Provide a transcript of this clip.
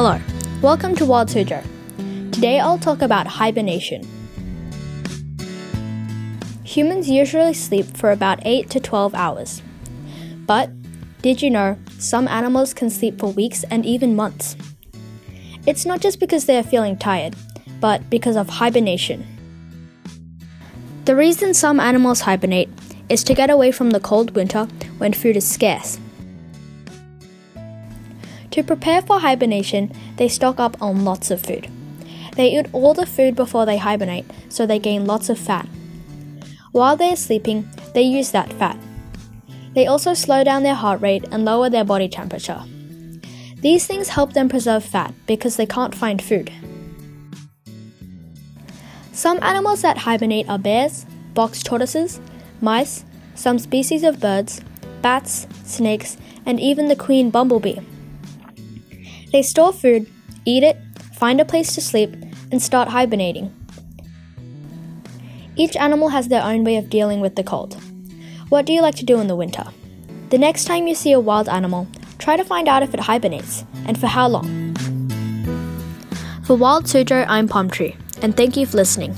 Hello, welcome to Wild Suzhou. Today I'll talk about hibernation. Humans usually sleep for about 8 to 12 hours. But did you know some animals can sleep for weeks and even months? It's not just because they are feeling tired, but because of hibernation. The reason some animals hibernate is to get away from the cold winter when food is scarce. To prepare for hibernation, they stock up on lots of food. They eat all the food before they hibernate, so they gain lots of fat. While they are sleeping, they use that fat. They also slow down their heart rate and lower their body temperature. These things help them preserve fat because they can't find food. Some animals that hibernate are bears, box tortoises, mice, some species of birds, bats, snakes, and even the queen bumblebee. They store food, eat it, find a place to sleep, and start hibernating. Each animal has their own way of dealing with the cold. What do you like to do in the winter? The next time you see a wild animal, try to find out if it hibernates and for how long. For Wild Suzhou, I'm Palm Tree, and thank you for listening.